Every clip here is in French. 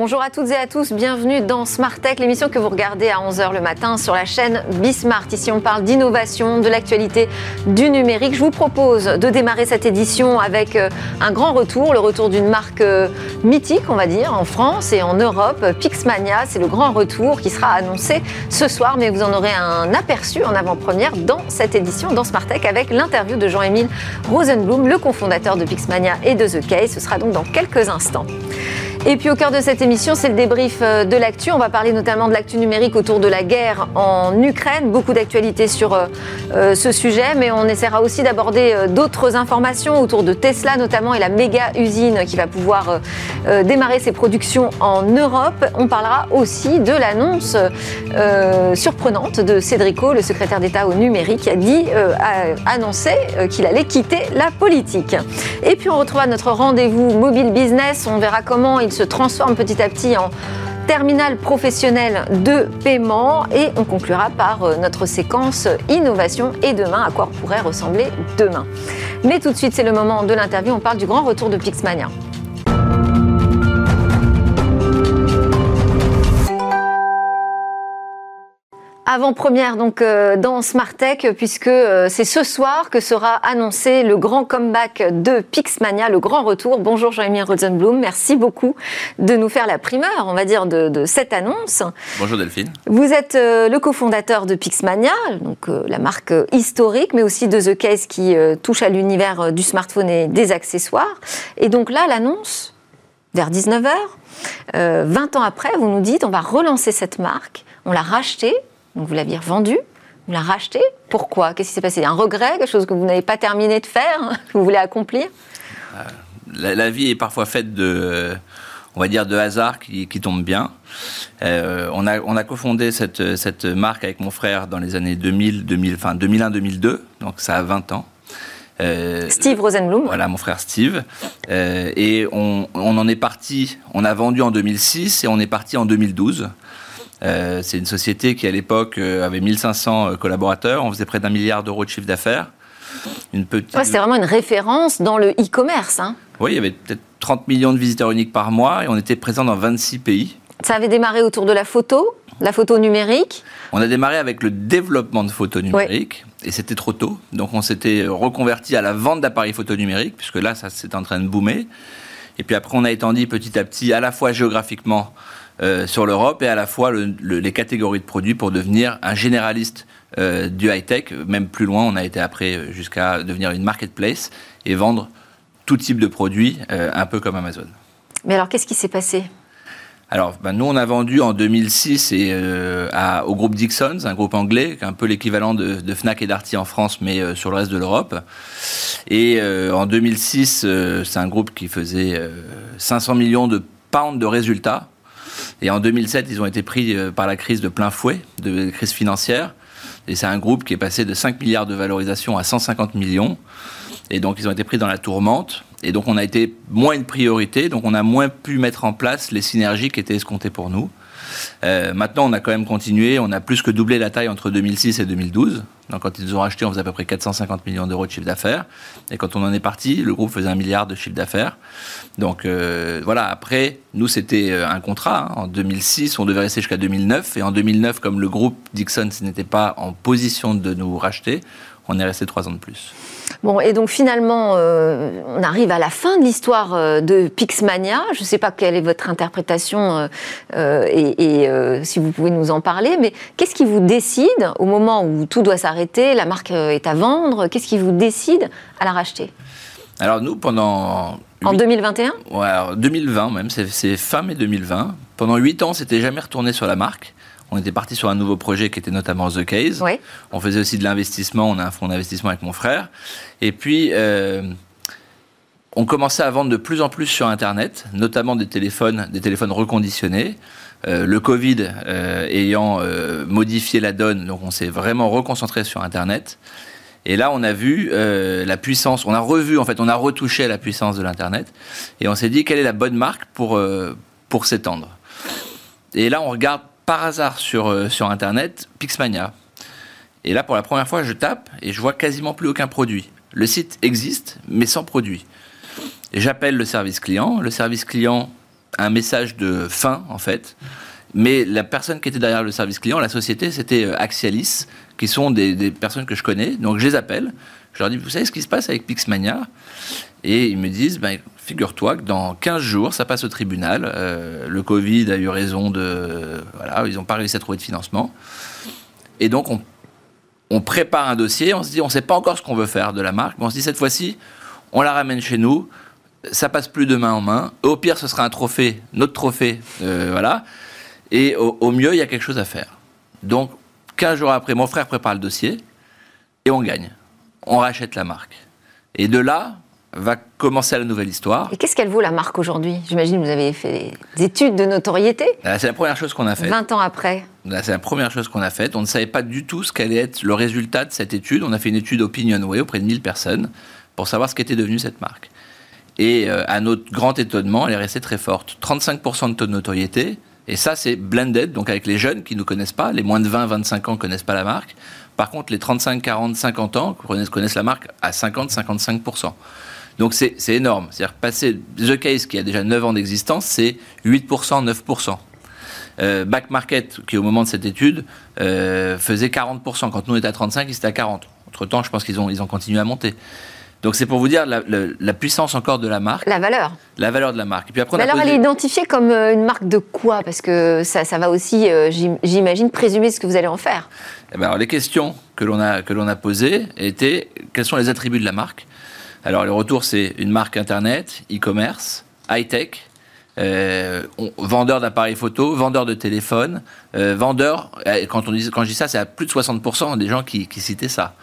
Bonjour à toutes et à tous, bienvenue dans Smart Tech, l'émission que vous regardez à 11h le matin sur la chaîne Bismart. Ici, on parle d'innovation, de l'actualité du numérique. Je vous propose de démarrer cette édition avec euh, un grand retour, le retour d'une marque euh, mythique, on va dire, en France et en Europe. Pixmania, c'est le grand retour qui sera annoncé ce soir, mais vous en aurez un aperçu en avant-première dans cette édition, dans Smart Tech, avec l'interview de Jean-Émile Rosenblum, le cofondateur de Pixmania et de The Case. Ce sera donc dans quelques instants. Et puis au cœur de cette émission, c'est le débrief euh, de l'actu. On va parler notamment de l'actu numérique autour de la guerre en Ukraine. Beaucoup d'actualités sur euh, euh, ce sujet, mais on essaiera aussi d'aborder d'autres informations autour de Tesla notamment et la méga usine qui va pouvoir démarrer ses productions en Europe. On parlera aussi de l'annonce surprenante de Cédrico, le secrétaire d'État au numérique, qui a dit, a annoncé qu'il allait quitter la politique. Et puis on retrouvera notre rendez-vous mobile business. On verra comment il se transforme petit à petit en terminal professionnel de paiement et on conclura par euh, notre séquence innovation et demain, à quoi pourrait ressembler demain. Mais tout de suite, c'est le moment de l'interview, on parle du grand retour de Pixmania. Avant-première donc euh, dans Smart Tech puisque euh, c'est ce soir que sera annoncé le grand comeback de Pixmania, le grand retour. Bonjour Jean-Émile Rosenblum, merci beaucoup de nous faire la primeur, on va dire, de, cette annonce. Bonjour Delphine. Vous êtes euh, le cofondateur de Pixmania, donc la marque historique, mais aussi de The Case qui touche à l'univers du smartphone et des accessoires. Et donc là, l'annonce, vers 19h, 20 ans après, vous nous dites, on va relancer cette marque, on l'a rachetée donc vous l'aviez revendu, vous l'avez racheté. Pourquoi? Qu'est-ce qui s'est passé? Un regret? Quelque chose que vous n'avez pas terminé de faire? Que vous voulez accomplir? Euh, la, vie est parfois faite de, on va dire, de hasard qui, qui tombe bien. Euh, on a, on a cofondé cette, cette marque avec mon frère dans les années 2000, 2000 enfin 2001-2002, donc ça a 20 ans. Euh, Steve Rosenblum. Voilà, mon frère Steve. et on, on, en est parti, on a vendu en 2006 et on est parti en 2012. Euh, c'est une société qui, à l'époque, euh, avait 1500 euh, collaborateurs. On faisait près d'un milliard d'euros de chiffre d'affaires. Une petite... c'était vraiment une référence dans le e-commerce. Hein. Oui, il y avait peut-être 30 millions de visiteurs uniques par mois et on était présent dans 26 pays. Ça avait démarré autour de la photo, la photo numérique On a démarré avec le développement de photos numériques et c'était trop tôt. Donc on s'était reconverti à la vente d'appareils photo numériques puisque là, ça s'est en train de boomer. Et puis après, on a étendu petit à petit, à la fois géographiquement euh, sur l'Europe et à la fois les catégories de produits pour devenir un généraliste euh, du high-tech. Même plus loin, on a été après jusqu'à devenir une marketplace et vendre tout type de produits, euh, un peu comme Amazon. Mais alors, qu'est-ce qui s'est passé? Alors, ben, nous, on a vendu en 2006 et, au groupe Dixons, un groupe anglais, un peu l'équivalent de, Fnac et Darty en France, mais sur le reste de l'Europe. Et en 2006, c'est un groupe qui faisait 500 millions de pounds de résultats et en 2007, ils ont été pris euh, par la crise de plein fouet, de crise financière. Et c'est un groupe qui est passé de 5 milliards de valorisation à 150 millions. Et donc, ils ont été pris dans la tourmente. Et donc, on a été moins une priorité. Donc, on a moins pu mettre en place les synergies qui étaient escomptées pour nous. Euh, maintenant, on a quand même continué. On a plus que doublé la taille entre 2006 et 2012. Donc, quand ils ont racheté, on faisait à peu près 450 millions d'euros de chiffre d'affaires. Et quand on en est parti, le groupe faisait un milliard de chiffre d'affaires. Donc, euh, voilà. Après, nous, c'était euh, un contrat. Hein. En 2006, on devait rester jusqu'à 2009. Et en 2009, comme le groupe Dixon n'était pas en position de nous racheter, on est resté trois ans de plus. Bon, et donc finalement, euh, on arrive à la fin de l'histoire euh, de Pixmania. Je ne sais pas quelle est votre interprétation euh, et, si vous pouvez nous en parler, mais qu'est-ce qui vous décide au moment où tout doit s'arrêter, la marque est à vendre, qu'est-ce qui vous décide à la racheter? Alors nous, pendant... En 2021 Ouais, 2020 même, c'est fin mai 2020. Pendant huit ans, c'était jamais retourné sur la marque. On était parti sur un nouveau projet qui était notamment The Case. On faisait aussi de l'investissement. On a un fonds d'investissement avec mon frère. Et puis, euh, on commençait à vendre de plus en plus sur Internet, notamment des téléphones, des téléphones reconditionnés. Euh, le Covid euh, ayant modifié la donne, donc on s'est vraiment reconcentré sur Internet. Et là, on a vu la puissance, on a revu, en fait, on a retouché la puissance de l'Internet. Et on s'est dit, quelle est la bonne marque pour, pour s'étendre? Et là, on regarde par hasard sur, euh, sur Internet Pixmania. Et là, pour la première fois, je tape et je vois quasiment plus aucun produit. Le site existe, mais sans produit. J'appelle le service client. Le service client un message de fin, en fait. Mais la personne qui était derrière le service client, la société, c'était euh, Axialis, qui sont des, personnes que je connais. Donc je les appelle. Je leur dis, vous savez ce qui se passe avec Pixmania? Et ils me disent, ben, figure-toi que dans 15 jours, ça passe au tribunal. Euh, le Covid a eu raison de... Voilà, ils n'ont pas réussi à trouver de financement. Et donc on, prépare un dossier, on se dit, on ne sait pas encore ce qu'on veut faire de la marque, mais on se dit, cette fois-ci, on la ramène chez nous, ça passe plus de main en main. Au pire, ce sera un trophée, notre trophée, euh, voilà. Et au, mieux, il y a quelque chose à faire. Donc, 15 jours après, mon frère prépare le dossier et on gagne. On rachète la marque. Et de là, va commencer la nouvelle histoire. Et qu'est-ce qu'elle vaut la marque aujourd'hui? J'imagine que vous avez fait des études de notoriété. C'est la première chose qu'on a faite. 20 ans après. C'est la première chose qu'on a faite. On ne savait pas du tout ce qu'allait être le résultat de cette étude. On a fait une étude Opinionway auprès de 1000 personnes pour savoir ce qu'était devenue cette marque. Et euh, à notre grand étonnement, elle est restée très forte. 35% de taux de notoriété, et ça, c'est blended, donc avec les jeunes qui ne nous connaissent pas, les moins de 20, 25 ans ne connaissent pas la marque. Par contre, les 35, 40, 50 ans connaissent la marque à 50, 55%. Donc c'est énorme. C'est-à-dire passer The Case, qui a déjà 9 ans d'existence, c'est 8%, 9%. Euh, Back Market, qui au moment de cette étude euh, faisait 40%. Quand nous on à 35, ils étaient à 40. Entre-temps, je pense qu'ils ont, ils ont continué à monter. Donc c'est pour vous dire la, puissance encore de la marque. La valeur. La valeur de la marque. Et puis après, on alors elle est identifiée comme euh, une marque de quoi? Parce que ça, ça va aussi, euh, j'imagine, présumer ce que vous allez en faire. Eh ben, alors, les questions que l'on a, que a posées étaient quels sont les attributs de la marque? Alors le retour c'est une marque internet, e-commerce, high-tech, euh, vendeur d'appareils photo, vendeur de téléphone, vendeur, quand, on dit, quand je dis ça, c'est à plus de 60% des gens qui, qui citaient ça.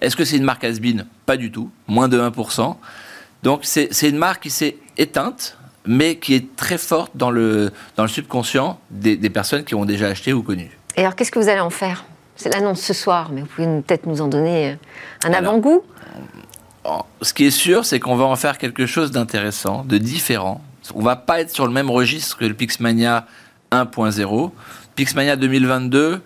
Est-ce que c'est une marque has Pas du tout, moins de 1%. Donc c'est une marque qui s'est éteinte, mais qui est très forte dans le, dans le subconscient des, personnes qui ont déjà acheté ou connu. Et alors qu'est-ce que vous allez en faire? C'est l'annonce ce soir, mais vous pouvez peut-être nous en donner euh, un avant-goût? Ce qui est sûr, c'est qu'on va en faire quelque chose d'intéressant, de différent. On va pas être sur le même registre que le Pixmania 1.0. Pixmania 2022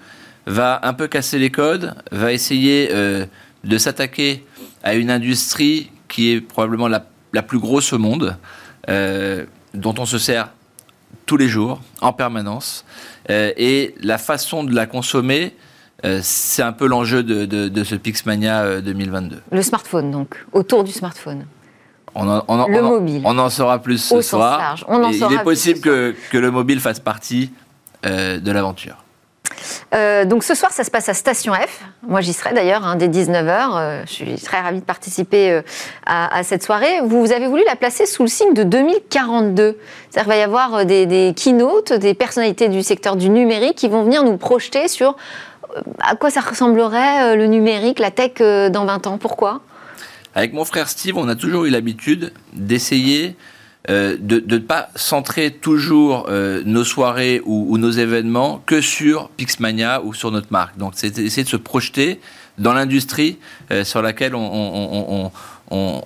va un peu casser les codes, va essayer euh, de s'attaquer à une industrie qui est probablement la, plus grosse au monde, euh, dont on se sert tous les jours, en permanence. Euh, et la façon de la consommer, euh, c'est un peu l'enjeu de, ce Pixmania 2022. Le smartphone, donc, autour du smartphone. On en, le mobile. On en saura plus ce soir. il est possible que, que, le mobile fasse partie de l'aventure. Euh, donc ce soir, ça se passe à Station F. Moi, j'y serai d'ailleurs, hein, dès 19h. Euh, je suis très ravie de participer euh, à, cette soirée. Vous avez voulu la placer sous le signe de 2042. C'est-à-dire qu'il va y avoir des, des keynotes, des personnalités du secteur du numérique qui vont venir nous projeter sur à quoi ça ressemblerait le numérique, la tech dans 20 ans. Pourquoi? Avec mon frère Steve, on a toujours eu l'habitude d'essayer euh, de ne pas centrer toujours euh, nos soirées ou, nos événements que sur Pixmania ou sur notre marque. Donc, c'est essayer de se projeter dans l'industrie euh, sur laquelle on,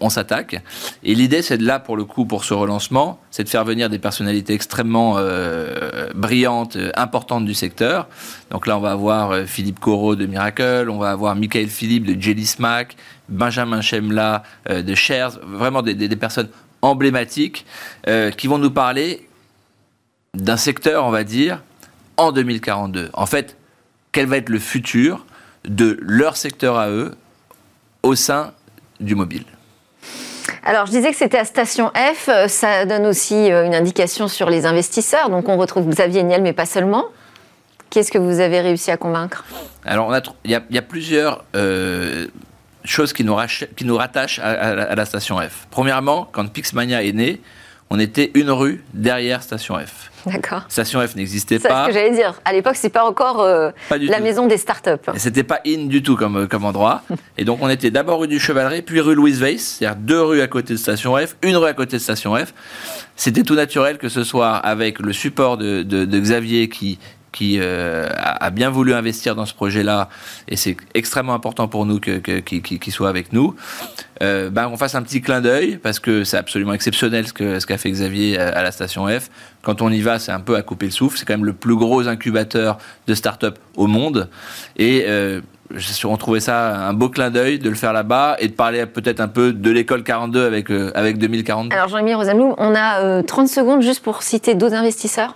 s'attaque. Et l'idée, c'est de là, pour le coup, pour ce relancement, c'est de faire venir des personnalités extrêmement brillantes, importantes du secteur. Donc là, on va avoir Philippe Corot de Miracle, on va avoir Michael Philippe de Jelly Smack, Benjamin Chemla de Shares, vraiment des, des personnes emblématiques euh, qui vont nous parler d'un secteur, on va dire, en 2042. En fait, quel va être le futur de leur secteur à eux au sein du mobile? Alors, je disais que c'était à Station F. Ça donne aussi euh, une indication sur les investisseurs. Donc, on retrouve Xavier Niel, mais pas seulement. Qu'est-ce que vous avez réussi à convaincre? Alors, il y, a plusieurs euh, chose qui nous, qui nous rattache à, la station F. Premièrement, quand Pixmania est né, on était une rue derrière Station F. D'accord. Station F n'existait pas. C'est ce que j'allais dire. À l'époque, c'est pas encore euh, la maison des startups. C'était pas in du tout comme, comme endroit. et donc, on était d'abord rue du Chevaleret, puis rue Louise Weiss, c'est-à-dire deux rues à côté de Station F, une rue à côté de Station F. C'était tout naturel que ce soit avec le support de, de Xavier qui, qui euh, a, bien voulu investir dans ce projet-là, et c'est extrêmement important pour nous qu'il soit avec nous, euh, ben, on fasse un petit clin d'œil, parce que c'est absolument exceptionnel ce qu'a fait Xavier à, la station F. Quand on y va, c'est un peu à couper le souffle. C'est quand même le plus gros incubateur de start-up au monde. Et euh, on trouvait ça un beau clin d'œil de le faire là-bas et de parler peut-être un peu de l'école 42 avec, avec 2040. Alors Jean-Émile on a 30 secondes juste pour citer d'autres investisseurs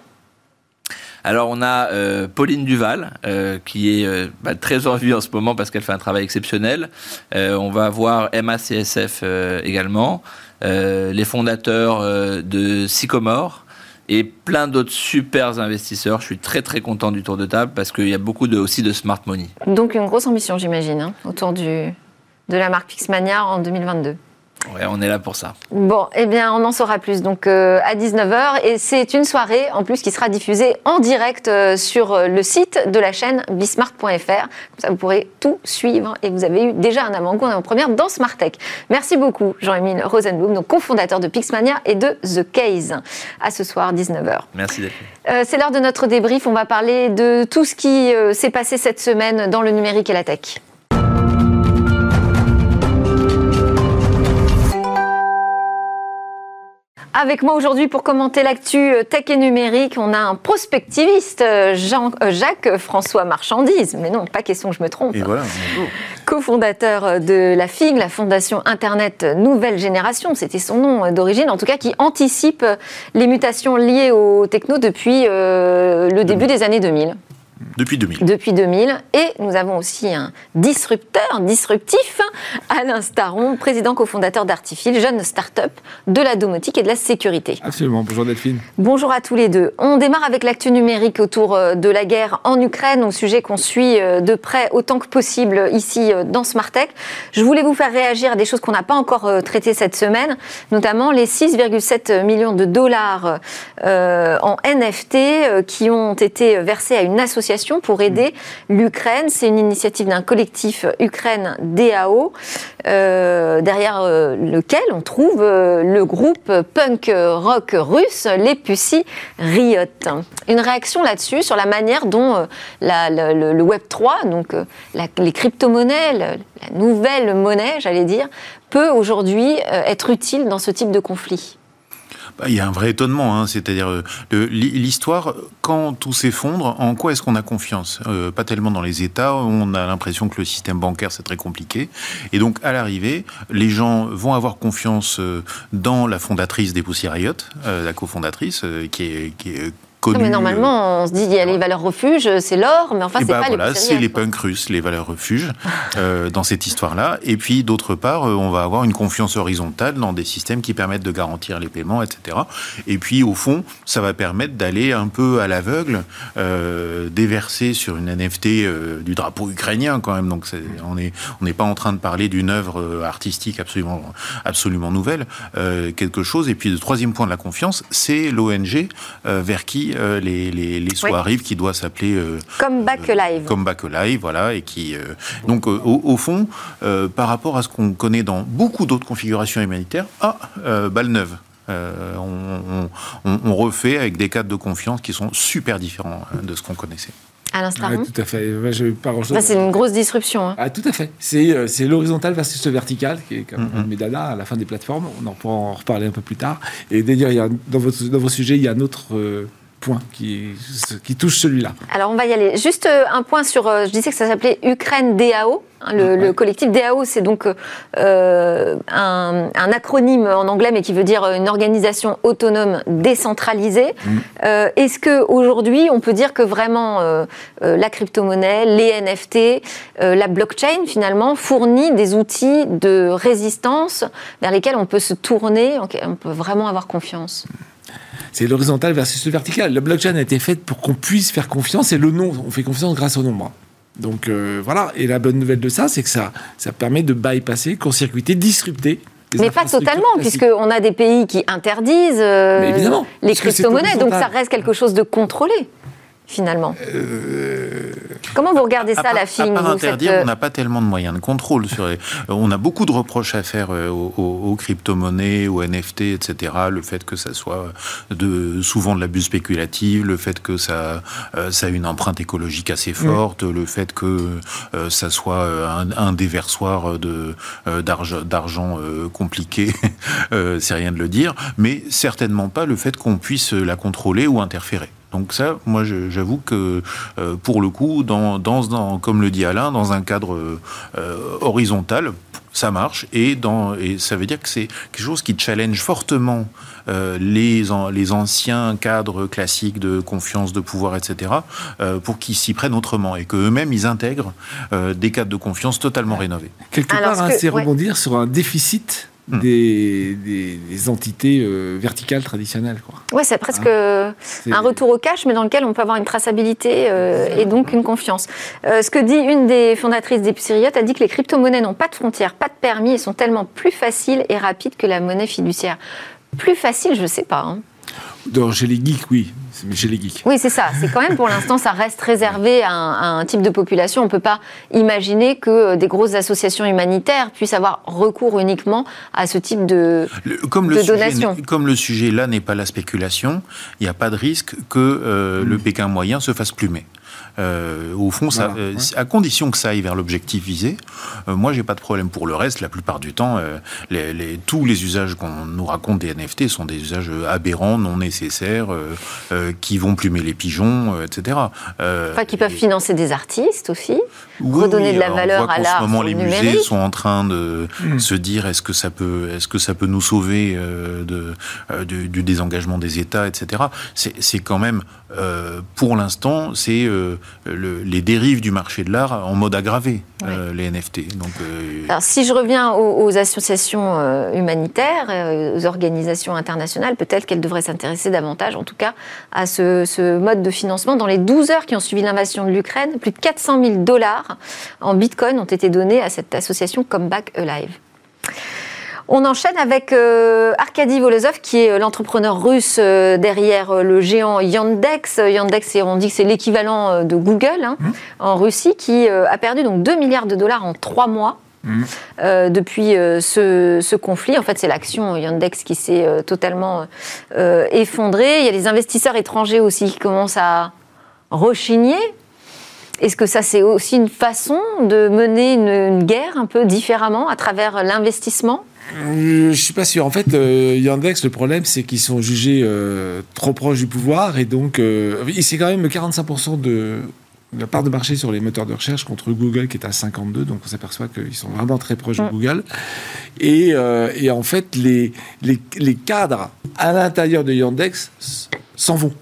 alors on a euh, Pauline Duval, euh, qui est euh, bah, très en vue en ce moment parce qu'elle fait un travail exceptionnel. on va avoir MACSF également, les fondateurs de Sycomore et plein d'autres super investisseurs. Je suis très très content du tour de table parce qu'il y a beaucoup aussi de smart money. Donc une grosse ambition j'imagine hein, autour de la marque Pixmania en 2022. Ouais, on est là pour ça. Bon, eh bien, on en saura plus donc euh, à 19h. Et c'est une soirée en plus qui sera diffusée en direct euh, sur euh, le site de la chaîne bismart.fr. Comme ça, vous pourrez tout suivre. Et vous avez eu déjà un avant-goût en première dans Smartech. Merci beaucoup, Jean-Émile Rosenblum, donc cofondateur de Pixmania et de The Case. À ce soir, 19h. Merci, d'être euh, C'est l'heure de notre débrief. On va parler de tout ce qui s'est passé cette semaine dans le numérique et la tech. Avec moi aujourd'hui pour commenter l'actu euh, tech et numérique, on a un prospectiviste, euh, Jean, euh, Jacques-François Marchandise. Mais non, pas question que je me trompe. Et voilà. Co-fondateur de la FIG, la Fondation Internet Nouvelle Génération, c'était son nom d'origine, en tout cas qui anticipe les mutations liées aux techno depuis le début des années 2000. Depuis 2000. Depuis 2000. Et nous avons aussi un disrupteur, disruptif, Alain Staron, président cofondateur d'Artifil, jeune start-up de la domotique et de la sécurité. Absolument. Bonjour Delphine. Bonjour à tous les deux. On démarre avec l'actu numérique autour euh, de la guerre en Ukraine, au sujet qu'on suit euh, de près autant que possible ici euh, dans Smartech. Je voulais vous faire réagir à des choses qu'on n'a pas encore traitées cette semaine, notamment les 6,7 millions de dollars en NFT qui ont été versés à une association pour aider l'Ukraine. C'est une initiative d'un collectif Ukraine DAO, euh, derrière euh, lequel on trouve euh, le groupe punk rock russe, les Pussy Riot. Une réaction là-dessus, sur la manière dont le, Web 3, donc les crypto-monnaies, la nouvelle monnaie, j'allais dire, peut aujourd'hui être utile dans ce type de conflit. Bah, il y a un vrai étonnement, hein, c'est-à-dire euh, l'histoire, quand tout s'effondre, en quoi est-ce qu'on a confiance? Euh, Pas tellement dans les États, on a l'impression que le système bancaire c'est très compliqué, et donc à l'arrivée, les gens vont avoir confiance euh, dans la fondatrice des Riot, la cofondatrice, qui est mais normalement, on se dit il y a les valeurs refuges, c'est l'or, mais enfin, eh c'est ben pas voilà, c'est les punks russes, les valeurs refuges, euh, dans cette histoire-là. Et puis, d'autre part, euh, on va avoir une confiance horizontale dans des systèmes qui permettent de garantir les paiements, etc. Et puis, au fond, ça va permettre d'aller un peu à l'aveugle, euh, déverser sur une NFT euh, du drapeau ukrainien, quand même. Donc, on n'est on pas en train de parler d'une œuvre artistique absolument, absolument nouvelle, quelque chose. Et puis, le troisième point de la confiance, c'est l'ONG vers qui euh, les, les, les arrivent, qui doit s'appeler euh, Comeback Live. Comeback Live, voilà, et qui euh, donc au, fond, par rapport à ce qu'on connaît dans beaucoup d'autres configurations humanitaires, ah, balle neuve. On, on, refait avec des cadres de confiance qui sont super différents de ce qu'on connaissait. À l'instant. tout à fait. c'est une grosse disruption. Hein. Ah, tout à fait. C'est l'horizontal versus le vertical, qui est comme mm -hmm. à la fin des plateformes. On en pourra en reparler un peu plus tard. Et d'ailleurs, dans, votre, dans vos sujets, il y a un autre point qui, qui touche celui-là. Alors on va y aller. Juste euh, un point sur, euh, je disais que ça s'appelait Ukraine DAO. Hein, le, collectif DAO, c'est donc euh, un, acronyme en anglais, mais qui veut dire une organisation autonome décentralisée. Mm. Est-ce qu'aujourd'hui, on peut dire que vraiment la crypto-monnaie, les NFT, la blockchain, finalement, fournit des outils de résistance vers lesquels on peut se tourner, on peut vraiment avoir confiance? C'est l'horizontal versus le vertical. La blockchain a été faite pour qu'on puisse faire confiance et le nom, on fait confiance grâce au nombre. Donc euh, voilà, et la bonne nouvelle de ça, c'est que ça, ça permet de bypasser, court-circuiter, disrupter mais pas totalement, puisqu'on a des pays qui interdisent euh, les crypto-monnaies, donc ça reste quelque chose de contrôlé finalement euh, Comment vous regardez ça, la FIG À interdire, on n'a pas tellement de moyens de contrôle. Sur euh, On a beaucoup de reproches à faire euh, aux, crypto-monnaies, aux NFT, etc. Le fait que ça soit de, souvent de l'abus spéculatif, le fait que ça, ça a une empreinte écologique assez forte, le fait que ça soit un, déversoir de, d'argent compliqué, c'est rien de le dire, mais certainement pas le fait qu'on puisse la contrôler ou interférer. Donc ça, moi, j'avoue que pour le coup, dans, dans, comme le dit Alain, dans un cadre horizontal, ça marche et, dans, et ça veut dire que c'est quelque chose qui challenge fortement euh, les, les anciens cadres classiques de confiance, de pouvoir, etc., euh, pour qu'ils s'y prennent autrement et qu'eux-mêmes, ils intègrent euh, des cadres de confiance totalement rénovés. Quelque part, hein, c'est rebondir sur un déficit Hmm. des, des, entités euh, verticales traditionnelles. Oui, c'est presque hein un retour au cash, mais dans lequel on peut avoir une traçabilité euh, et donc une confiance. Euh, ce que dit une des fondatrices d'Epsiriot, elle dit que les crypto-monnaies n'ont pas de frontières, pas de permis et sont tellement plus faciles et rapides que la monnaie fiduciaire. Plus facile, je ne sais pas. Hein. Chez les geeks, oui. Chez les geeks. Oui, c'est ça. C'est quand même pour l'instant, ça reste réservé à un, type de population. On ne peut pas imaginer que euh, des grosses associations humanitaires puissent avoir recours uniquement à ce type de, comme le donation. comme le sujet là n'est pas la spéculation, il n'y a pas de risque que euh, le Pékin moyen se fasse plumer. Euh, au fond, ça, euh, à condition que ça aille vers l'objectif visé, euh, moi, j'ai pas de problème pour le reste. La plupart du temps, les, tous les usages qu'on nous raconte des NFT sont des usages aberrants, non nécessaires, qui vont plumer les pigeons, etc. enfin, qui peuvent financer des artistes aussi, redonner de la valeur à l'art. En ce moment, les musées sont en train de hmm. se dire est-ce que ça peut, est-ce que ça peut nous sauver de, du, du, désengagement des États, etc. C'est quand même, pour l'instant, c'est les dérives du marché de l'art en mode aggravé, euh, les NFT. Donc, euh, Alors, si je reviens aux, associations euh, humanitaires, aux organisations internationales, peut-être qu'elles devraient s'intéresser davantage, en tout cas, à ce, ce, mode de financement. Dans les 12 heures qui ont suivi l'invasion de l'Ukraine, plus de 400 000 dollars en bitcoin ont été donnés à cette association Comeback Alive. On enchaîne avec euh, Arkady Volozov, qui est euh, l'entrepreneur russe euh, derrière le géant Yandex. Yandex, on dit que c'est l'équivalent de Google hein, mmh. en Russie, qui a perdu donc 2 milliards de dollars en 3 mois. Mmh. depuis ce, conflit. En fait, c'est l'action Yandex qui s'est totalement effondrée. Il y a des investisseurs étrangers aussi qui commencent à rechigner. Est-ce que ça, c'est aussi une façon de mener une guerre un peu différemment à travers l'investissement? Je suis pas sûr. En fait, euh, Yandex, le problème, c'est qu'ils sont jugés euh, trop proches du pouvoir et donc c'est quand même 45% de, la part de marché sur les moteurs de recherche contre Google qui est à 52. Donc on s'aperçoit qu'ils sont vraiment très proches de. Google. Et, et en fait, les, les, les cadres à l'intérieur de Yandex s'en vont.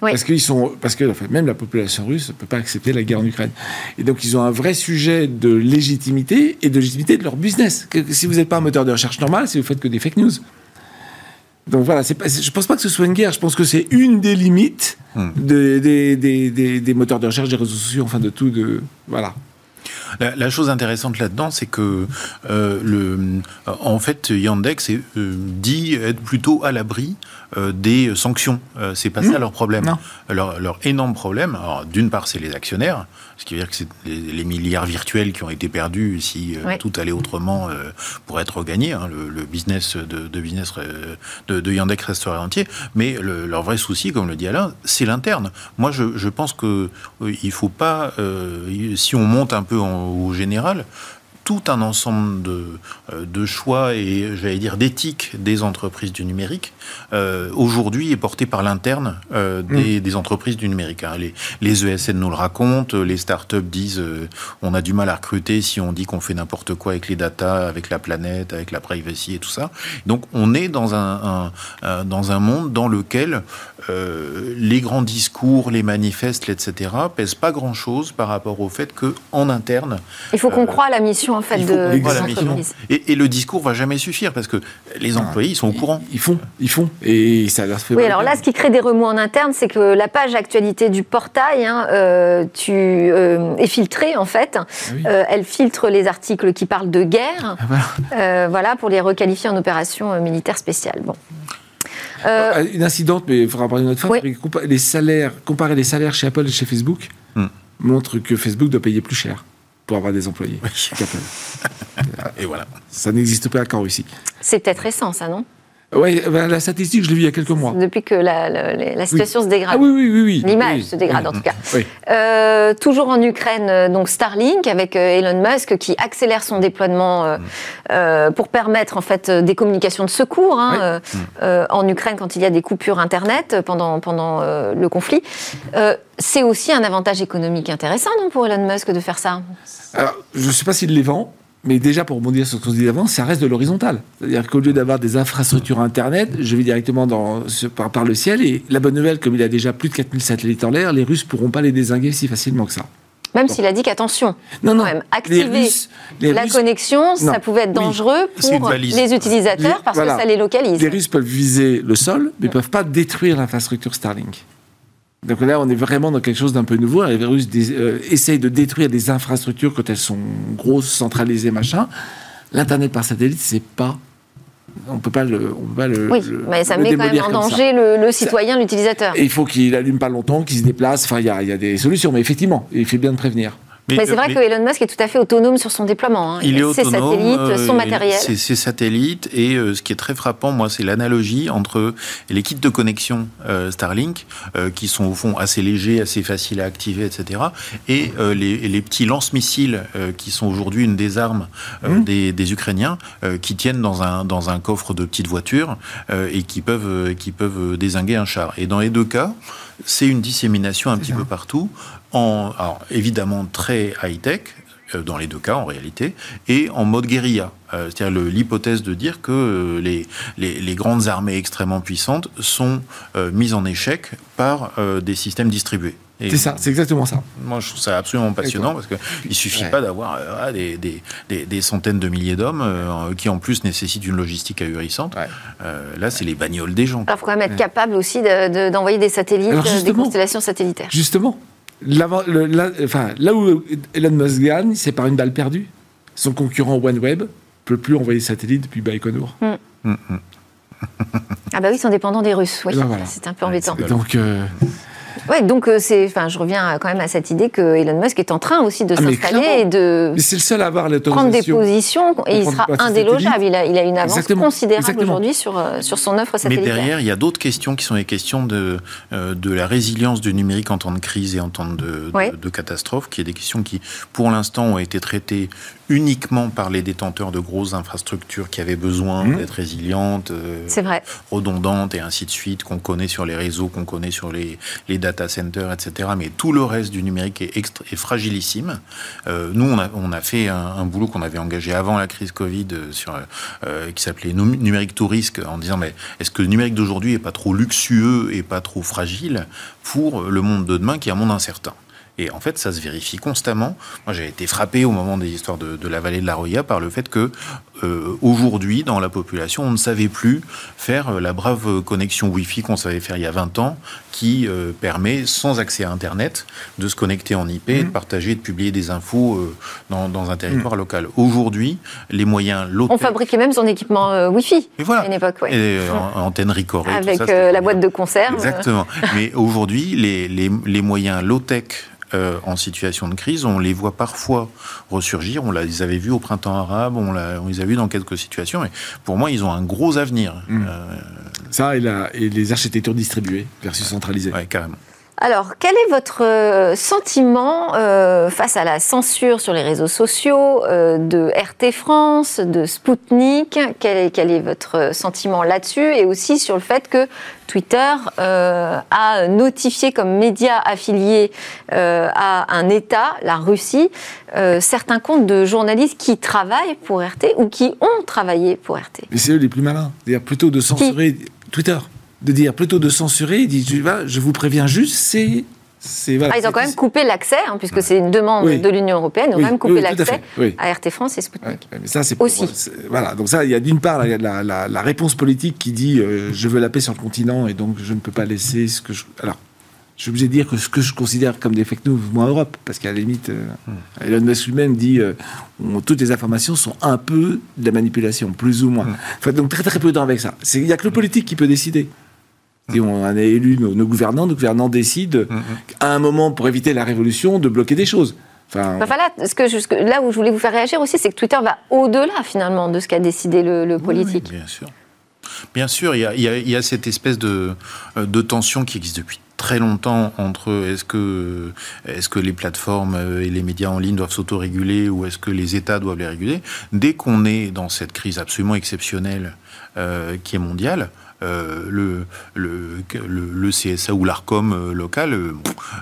Parce qu'ils sont, parce que même la population russe ne peut pas accepter la guerre en Ukraine. Et donc ils ont un vrai sujet de légitimité et de légitimité de leur business. si vous n'êtes pas un moteur de recherche normal, si vous faites que des fake news. Donc voilà, je pense pas que ce soit une guerre. Je pense que c'est une des limites hmm. des, des, moteurs de recherche, des réseaux sociaux, enfin de tout. De voilà. La, chose intéressante là-dedans, c'est que euh, le, en fait, Yandex est, euh, dit être plutôt à l'abri des sanctions. Euh, c'est pas ça leur problème. Leur, leur, énorme problème, d'une part, c'est les actionnaires, ce qui veut dire que c'est les, milliards virtuels qui ont été perdus si euh, tout allait autrement pour être gagné. Hein, le, business de, de business de, de, Yandex resterait entier. Mais leur vrai souci, comme le dit Alain, c'est l'interne. Moi, je, je, pense que il faut pas, si on monte un peu au général, tout un ensemble de, euh, de choix et, j'allais dire, d'éthique des entreprises du numérique, euh, aujourd'hui est porté par l'interne euh, des, mm. des, entreprises du numérique. Hein. Les, les, ESN nous le racontent, les startups disent on a du mal à recruter si on dit qu'on fait n'importe quoi avec les data, avec la planète, avec la privacy et tout ça. Donc on est dans un, un dans un monde dans lequel les grands discours, les manifestes, etc., pèsent pas grand-chose par rapport au fait que en interne... Il faut qu'on croit à la mission en fait de, Et, le discours va jamais suffire parce que les employés ils sont au courant. Ils font, ils font et ça leur fait. Oui, alors là, ce qui crée des remous en interne, c'est que la page actualité du portail, hein, euh, tu euh, est filtrée en fait. Ah euh, elle filtre les articles qui parlent de guerre, ah voilà, pour les requalifier en opération militaire spéciale. Bon. Une incidente, mais il faudra parler une autre fois. Les salaires, comparer les salaires chez Apple et chez Facebook hmm. montre que Facebook doit payer plus cher pour avoir des employés. et voilà. Ça n'existe pas qu'en Russie. C'est peut-être récent, ça, non? Oui, bah, la statistique, je l'ai vue il y a quelques mois. Depuis que la, la- la situation se dégrade. Ah oui, oui, oui. oui. L'image Oui. se dégrade en tout cas. Euh, toujours en Ukraine, euh, donc Starlink avec euh, Elon Musk qui accélère son déploiement euh, euh, pour permettre en fait des communications de secours hein, euh, euh, en Ukraine quand il y a des coupures internet pendant pendant le conflit. C'est aussi un avantage économique intéressant non pour Elon Musk de faire ça? Alors, je ne sais pas s'il les vend, mais déjà, pour rebondir sur ce qu'on dit avant, ça reste de l'horizontal. C'est-à-dire qu'au lieu d'avoir des infrastructures Internet, je vais directement dans, par, par le ciel. Et la bonne nouvelle, comme il a déjà plus de 4000 satellites en l'air, les Russes pourront pas les désinguer si facilement que ça. Même s'il a dit qu'attention, Non, non. quand même, les activer Russes, les la Russes- connexion, ça pouvait être dangereux pour les utilisateurs Les- parce voilà. que ça les localise. les Russes peuvent viser le sol, mais ne peuvent pas détruire l'infrastructure Starlink. Donc là, on est vraiment dans quelque chose d'un peu nouveau. Les dé- euh, essayent de détruire des infrastructures quand elles sont grosses, centralisées, machin. L'Internet par satellite, c'est pas. On peut pas le. On peut pas le Oui, le- mais ça le met quand même en danger le, le citoyen, l'utilisateur. Il faut qu'il allume pas longtemps, qu'il se déplace. Enfin, il y y a des solutions, mais effectivement, il fait bien de prévenir. Mais c'est vrai que Elon Musk est tout à fait autonome sur son déploiement. hein. Il est a ses autonome, satellites, euh, son matériel. C'est ses satellites et euh, ce qui est très frappant, moi, c'est l'analogie entre les kits de connexion euh, Starlink, euh, qui sont au fond assez légers, assez faciles à activer, etc., et euh, les, les petits lance-missiles euh, qui sont aujourd'hui une des armes euh, Mmh. des, des Ukrainiens, euh, qui tiennent dans un dans un coffre de petites voitures euh, et qui peuvent euh, qui peuvent désinguer un char. Et dans les deux cas, c'est une dissémination un petit peu partout, en alors, évidemment très high-tech, euh, dans les deux cas en réalité, et en mode guérilla. Euh, C'est-à-dire l'hypothèse de dire que euh, les, les, les grandes armées extrêmement puissantes sont euh, mises en échec par euh, des systèmes distribués. C'est ça, c'est exactement ça. Moi, je trouve ça absolument passionnant parce qu'il ne suffit Ouais. pas d'avoir euh, ah, des, des, des, des centaines de milliers d'hommes euh, qui, en plus, nécessitent une logistique ahurissante. Ouais. Euh, là, c'est les bagnoles des gens. Alors, il faut quand même être capable aussi de- de- d'envoyer des satellites, Alors, des constellations satellitaires. Justement, l'avant- le- là, enfin, là où Elon Musk gagne, c'est par une balle perdue. Son concurrent OneWeb peut plus envoyer de satellites depuis Baïkonour. Hum. Ah bah oui, ils sont dépendants des Russes. Oui, ben voilà. c'est un peu embêtant. Donc, euh, Ouais, donc euh, c'est, enfin, je reviens quand même à cette idée que Elon Musk est en train aussi de Ah, mais s'installer et de mais c'est le seul à avoir prendre des l'autorisation. positions et il sera indélogeable. Il a, il a une avance Exactement. considérable Exactement. aujourd'hui sur, euh, sur son offre Mais satellitaire. derrière, il y a d'autres questions qui sont les questions de, euh, de la résilience du numérique en temps de crise et en temps de, de, Oui. de catastrophe, qui est des questions qui, pour l'instant, ont été traitées uniquement par les détenteurs de grosses infrastructures qui avaient besoin Mmh. d'être résilientes, euh, C'est vrai. redondantes et ainsi de suite, qu'on connaît sur les réseaux, qu'on connaît sur les, les data centers, etc. Mais tout le reste du numérique est, extra- fragilissime. Euh, nous, on a, fait un, boulot qu'on avait engagé avant la crise Covid, euh, euh, qui s'appelait Num- Numérique tout risque, en disant mais est-ce que le numérique d'aujourd'hui est pas trop luxueux et pas trop fragile pour le monde de demain qui est un monde incertain? Et en fait, ça se vérifie constamment. Moi, j'ai été frappé au moment des histoires de, de la vallée de la Roya par le fait que euh, aujourd'hui, dans la population, on ne savait plus faire euh, la brave connexion Wi-Fi qu'on savait faire il y a 20 ans, qui euh, permet, sans accès à Internet, de se connecter en IP, de partager, de publier des infos euh, dans, dans un territoire local. Aujourd'hui, les moyens low On fabriquait même son équipement euh, Wi-Fi Et voilà. à une époque, ouais. et, euh, en- antenne Ricoré, tout avec ça, euh, la boîte de conserve. Exactement. Mais aujourd'hui, les, les, les moyens low-tech euh, en situation de crise, on les voit parfois ressurgir. On les avait vus au printemps arabe, on, les a vus dans quelques situations. Et pour moi, ils ont un gros avenir. Mm. Euh, Ça et, la- et les architectures distribuées versus centralisées. ouais, carrément. Alors, quel est votre euh, sentiment euh, face à la censure sur les réseaux sociaux euh, de RT France, de Spoutnik? Quel est, quel est votre sentiment là-dessus? Et aussi sur le fait que Twitter euh, a notifié comme média affilié à un État, la Russie, certains comptes de journalistes qui travaillent pour RT ou qui ont travaillé pour RT. Mais c'est eux les plus malins. C'est-à-dire plutôt de censurer Twitter, de dire plutôt de censurer, il dit, je vous préviens juste, c'est. c'est voilà, Ah, ils ont quand même coupé l'accès, hein, puisque c'est une demande Oui. de l'Union européenne, ils ont Oui, quand même coupé oui, tout à l'accès à RT France et ouais, mais ça, c'est pour- Aussi. c'est- Voilà, donc ça, il y a d'une part la, la- la- la réponse politique qui dit euh, je veux la paix sur le continent et donc je ne peux pas laisser ce que je. Alors, je suis obligé de dire que ce que je considère comme des fake news, moi, en Europe, parce qu'à la limite, euh, Elon Musk lui-même dit euh, on- toutes les informations sont un peu de la manipulation, plus ou moins. Faut être donc très très prudent avec ça. Il n'y a que le politique qui peut décider. On a élu nos, nos gouvernants, nos gouvernants décident à un moment pour éviter la révolution de bloquer des choses. Enfin, Enfin là, ce que je- là où je voulais vous faire réagir aussi, c'est que Twitter va au-delà finalement de ce qu'a décidé le, le politique. Bien sûr. Bien sûr, il y a, il y a- il y a cette espèce de, euh, de tension qui existe depuis très longtemps entre est-ce que, les plateformes euh, et les médias en ligne doivent s'autoréguler ou est-ce que les États doivent les réguler. Dès qu'on est dans cette crise absolument exceptionnelle euh, qui est mondiale, euh, le, le, le, le CSA ou l'ARCOM euh, local, euh,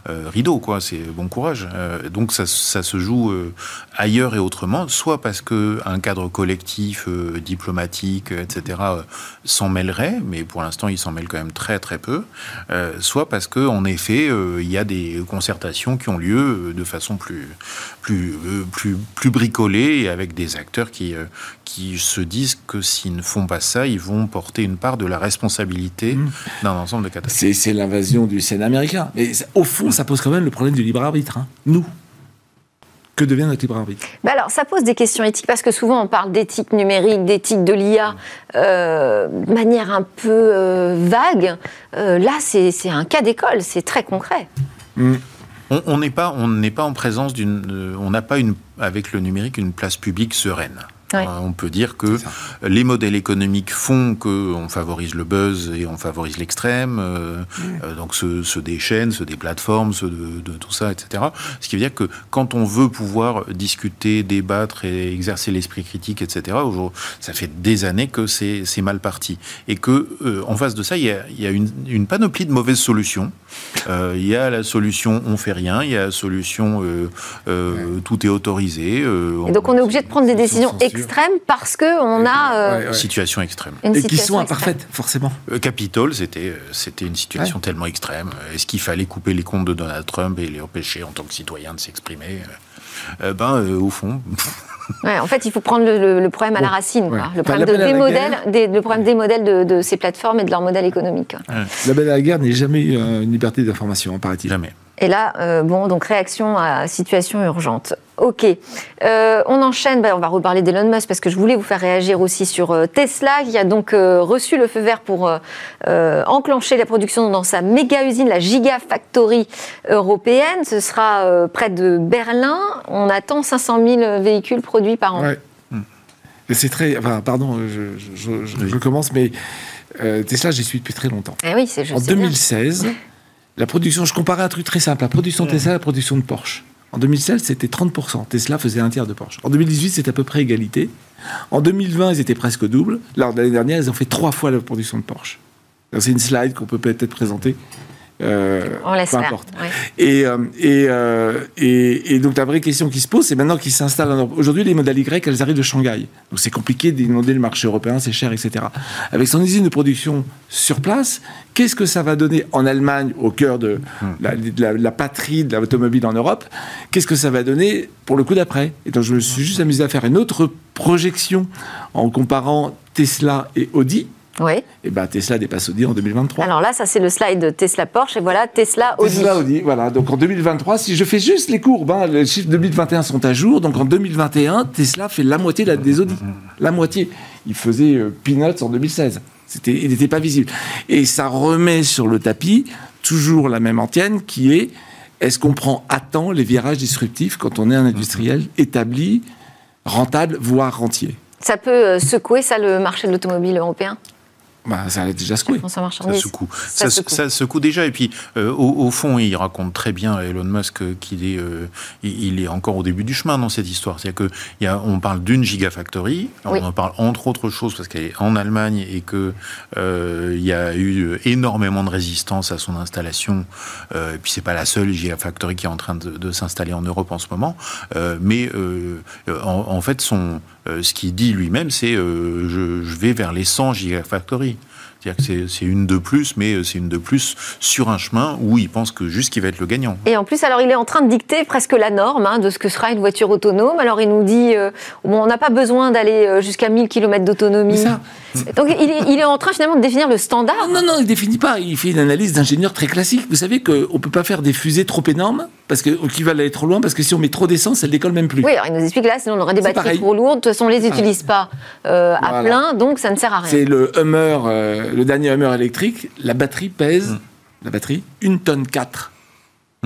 euh, rideau, quoi, c'est bon courage. Euh, donc ça, ça se joue euh, ailleurs et autrement, soit parce que un cadre collectif, euh, diplomatique, euh, etc., euh, s'en mêlerait, mais pour l'instant il s'en mêle quand même très très peu, euh, soit parce que en effet euh, il y a des concertations qui ont lieu euh, de façon plus plus euh, plus plus bricolée et avec des acteurs qui euh, qui se disent que s'ils ne font pas ça, ils vont porter une part de la responsabilité Mmh. d'un ensemble de catastrophes. C'est c'est l'invasion du Sénat américain. Mais ça- au fond, ça pose quand même le problème du libre arbitre. hein. Nous. Que devient notre libre arbitre? Bah alors, ça pose des questions éthiques parce que souvent on parle d'éthique numérique, d'éthique de l'IA euh, de manière un peu euh, vague. Euh, là, c'est un cas d'école, c'est très concret. On on n'est pas, on n'est pas en présence d'une, on n'a pas une, avec le numérique une place publique sereine. Ouais. Euh, on peut dire que les modèles économiques font que on favorise le buzz et on favorise l'extrême, euh, euh, donc ceux, ceux des chaînes, ceux des plateformes, ceux de, de tout ça, etc. Ce qui veut dire que quand on veut pouvoir discuter, débattre et exercer l'esprit critique, etc. Aujourd'hui, ça fait des années que c'est mal parti et que euh, en face de ça, il y a, il y a une, une panoplie de mauvaises solutions. Euh, il y a la solution on fait rien, il y a la solution euh, euh, tout est autorisé. euh, Et donc on est obligé de prendre des décisions censure. Extrêmes parce qu'on a euh, Ouais, ouais. situation extrême. une Et qui sont extrême. imparfaites, forcément. Euh, Capitole, c'était euh, c'était une situation tellement extrême. Est-ce qu'il fallait couper les comptes de Donald Trump et les empêcher en tant que citoyen de s'exprimer Euh, euh, Ben, euh, au fond, Ouais, en fait, il faut prendre le, le- le problème à la racine, quoi. ouais. le Enfin, problème, de- l'appel des la modèles, des, le problème des modèles de, de ces plateformes et de leur modèle économique. La belle à la guerre n'est jamais euh, une liberté d'information, paraît-il. jamais. Et là, euh, bon, donc réaction à situation urgente. Ok, Euh, on enchaîne. Ben, on va reparler d'Elon Musk parce que je voulais vous faire réagir aussi sur euh, Tesla qui a donc euh, reçu le feu vert pour enclencher la production dans sa méga usine, la Gigafactory européenne. Ce sera euh, près de Berlin. On attend 500 000 véhicules produits par an. Ouais. Et C'est très. Enfin, pardon, je, je- je- je commence, mais euh, Tesla, j'y suis depuis très longtemps. Eh oui, c'est je En sais bien. 2016, la production, je comparais un truc très simple, la production de Tesla et la production de Porsche. En 2016, c'était 30%. Tesla faisait un tiers de Porsche. En 2018, c'était à peu près égalité. En 2020, ils étaient presque double. L'année dernière, ils ont fait trois fois la production de Porsche. C'est une slide qu'on peut peut-être présenter. Euh, On laisse peu faire. importe. ouais. Et, euh, et, euh, et, et donc la vraie question qui se pose, c'est maintenant qu'ils s'installent en Europe. Aujourd'hui, les modèles Y, elles arrivent de Shanghai. Donc c'est compliqué d'inonder le marché européen, c'est cher, etc. Avec son usine de production sur place, qu'est-ce que ça va donner en Allemagne, au cœur de la, de la- la patrie de l'automobile en Europe Qu'est-ce que ça va donner pour le coup d'après? Et donc je me suis juste amusé à faire une autre projection en comparant Tesla et Audi. Oui. Et ben Tesla dépasse Audi en 2023. Alors là, ça c'est le slide Tesla Porsche et voilà Tesla Audi. Tesla Audi, voilà. Donc en 2023, si je fais juste les courbes, hein, les chiffres 2021 sont à jour. Donc en 2021, Tesla fait la moitié des Audi. La moitié. Il faisait euh, peanuts en 2016. C'était, il n'était pas visible. Et ça remet sur le tapis toujours la même antienne qui est est-ce qu'on prend à temps les virages disruptifs quand on est un industriel établi, rentable, voire rentier? Ça peut euh, secouer ça le marché de l'automobile européen? Bah, Ça a déjà secoué. France Ça secoue. Ça Ça, secoue. ça secoue déjà. Et puis, euh, au, au fond, il raconte très bien, Elon Musk, euh, qu'il est, euh, il est encore au début du chemin dans cette histoire. C'est-à-dire qu'on parle d'une gigafactory. Oui. On en parle entre autres choses parce qu'elle est en Allemagne et que euh, il y a eu énormément de résistance à son installation. Euh, et puis, c'est pas la seule gigafactory qui est en train de, de s'installer en Europe en ce moment. Euh, mais euh, en, en fait, son, euh, ce qu'il dit lui-même, c'est euh, je, je vais vers les 100 gigafactories. C'est-à-dire que c'est- une de plus, mais euh, c'est une de plus sur un chemin où il pense que juste qu'il va être le gagnant. Et en plus, alors il est en train de dicter presque la norme hein, de ce que sera une voiture autonome. Alors il nous dit, euh, bon, on n'a pas besoin d'aller euh, jusqu'à 1000 km d'autonomie. Donc il est, il est en train finalement de définir le standard. Non, non, non, il définit pas. Il fait une analyse d'ingénieur très classique. Vous savez qu'on ne peut pas faire des fusées trop énormes parce que, ou qui veulent aller trop loin parce que si on met trop d'essence, elles décollent même plus. Oui, alors il nous explique là, sinon on aurait des batteries pareil. trop lourdes. De toute façon, on les utilise pas euh, à Voilà. plein, donc ça ne sert à rien. C'est le Hummer, euh, le dernier Hummer électrique. La batterie pèse, la batterie, une tonne 4.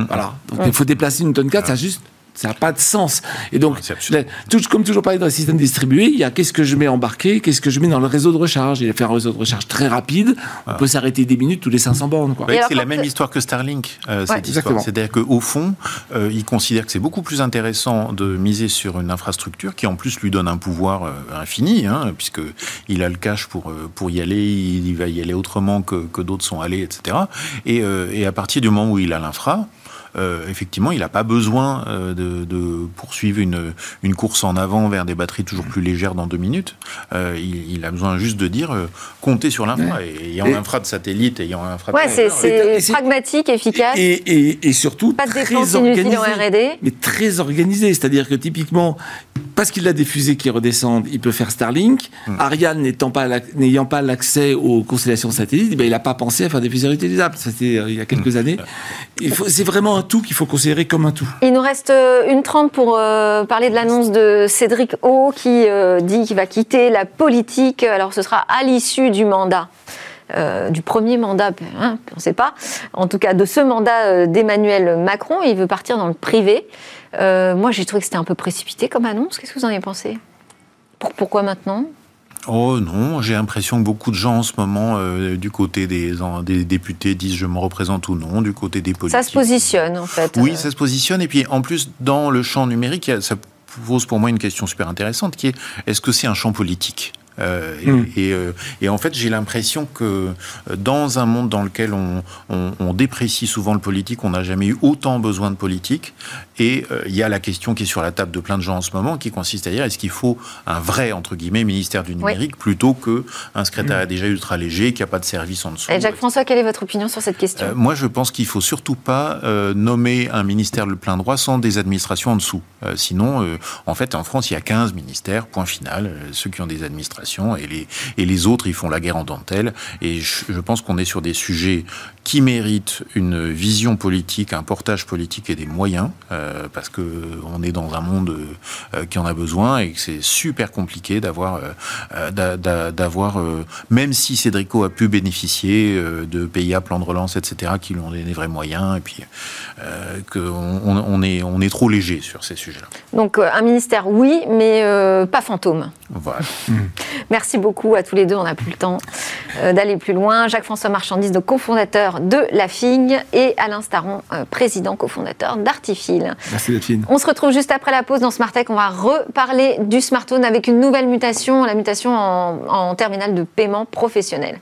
Voilà. Donc il faut déplacer une tonne 4, ça a juste Ça n'a pas de sens. Et donc, là, tout- comme toujours parler d'un système distribué, il y a qu'est-ce que je mets embarqué, qu'est-ce que je mets dans le réseau de recharge. Il a fait un réseau de recharge très rapide. On peut s'arrêter des minutes tous les 500 bornes. Quoi. Alors, c'est la même histoire que Starlink, euh, Ouais. C'est-à-dire qu'au fond, euh, il considère que c'est beaucoup plus intéressant de miser sur une infrastructure qui en plus lui donne un pouvoir euh, infini, hein, puisque il a le cash pour euh, pour y aller, il, il va y aller autrement que, que d'autres sont allés, etc. Et, euh, et à partir du moment où il a l'infra, euh, effectivement, il n'a pas besoin euh, de, de poursuivre une, une course en avant vers des batteries toujours plus légères dans deux minutes. Euh, il, il a besoin juste de dire euh, comptez sur l'infra. Et ayant Et- l'infra de satellite, ayant l'infra de Ouais, c'est pragmatique, efficace. Et, et, et surtout, Pas de très en organisé. R&D. Mais très organisé. C'est-à-dire que typiquement, parce qu'il a des fusées qui redescendent, il peut faire Starlink. Hmm. Ariane n'étant pas l'ac- n'ayant pas l'accès aux constellations satellites, eh ben, il n'a pas pensé à faire des fusées réutilisables. C'était euh, il y a Hmm. quelques années. Il faut- C'est vraiment un tout qu'il faut considérer comme un tout. Il nous reste euh, une trente pour euh, parler de l'annonce de Cédric O qui euh, dit qu'il va quitter la politique. Alors ce sera à l'issue du mandat. du premier mandat, hein, on ne sait pas, en tout cas de ce mandat d'Emmanuel Macron, il veut partir dans le privé. Moi j'ai trouvé que c'était un peu précipité comme annonce, qu'est-ce que vous en avez pensé? Pour- Pourquoi maintenant? Oh non, j'ai l'impression que beaucoup de gens en ce moment, euh, du côté des, en- des députés, disent je me représente ou non, du côté des politiques. Ça se positionne en fait. Oui, Euh, ça se positionne. Et puis en plus, dans le champ numérique, ça pose pour moi une question super intéressante qui est est-ce que c'est un champ politique? Euh, et, Mm. et, euh, et en fait, j'ai l'impression que euh, dans un monde dans lequel on, on- on déprécie souvent le politique, on n'a jamais eu autant besoin de politique. Et euh, il y a la question qui est sur la table de plein de gens en ce moment, qui consiste à dire est-ce qu'il faut un vrai entre guillemets ministère du numérique plutôt que un secrétariat déjà ultra léger qui a pas de service en dessous. Et Jacques-François, quelle est votre opinion sur cette question? Euh, moi, je pense qu'il faut surtout pas euh, nommer un ministère de plein droit sans des administrations en dessous. Euh, sinon, euh, en fait, en France, il y a 15 ministères, point final. Euh, ceux qui ont des administrations et les, et les autres, ils font la guerre en dentelle. Et je, je pense qu'on est sur des sujets qui méritent une vision politique, un portage politique et des moyens, euh, parce que on est dans un monde euh, qui en a besoin et que c'est super compliqué d'avoir, euh, d'avoir, même si Cédrico a pu bénéficier euh, de PIA, plan de relance, etc., qui lui ont donné des vrais moyens, et puis euh, qu'on on, on est, on est trop léger sur ces sujets-là. Donc un ministère, oui, mais euh, pas fantôme. Voilà. Merci beaucoup à tous les deux. On n'a plus le temps euh, d'aller plus loin. Jacques-François Marchandise, donc cofondateur de La Figue, et Alain Staron, euh, président cofondateur d'Artifil. Merci Delphine. On se retrouve juste après la pause dans Smart Tech. On va reparler du smartphone avec une nouvelle mutation, la mutation en, en terminal de paiement professionnel.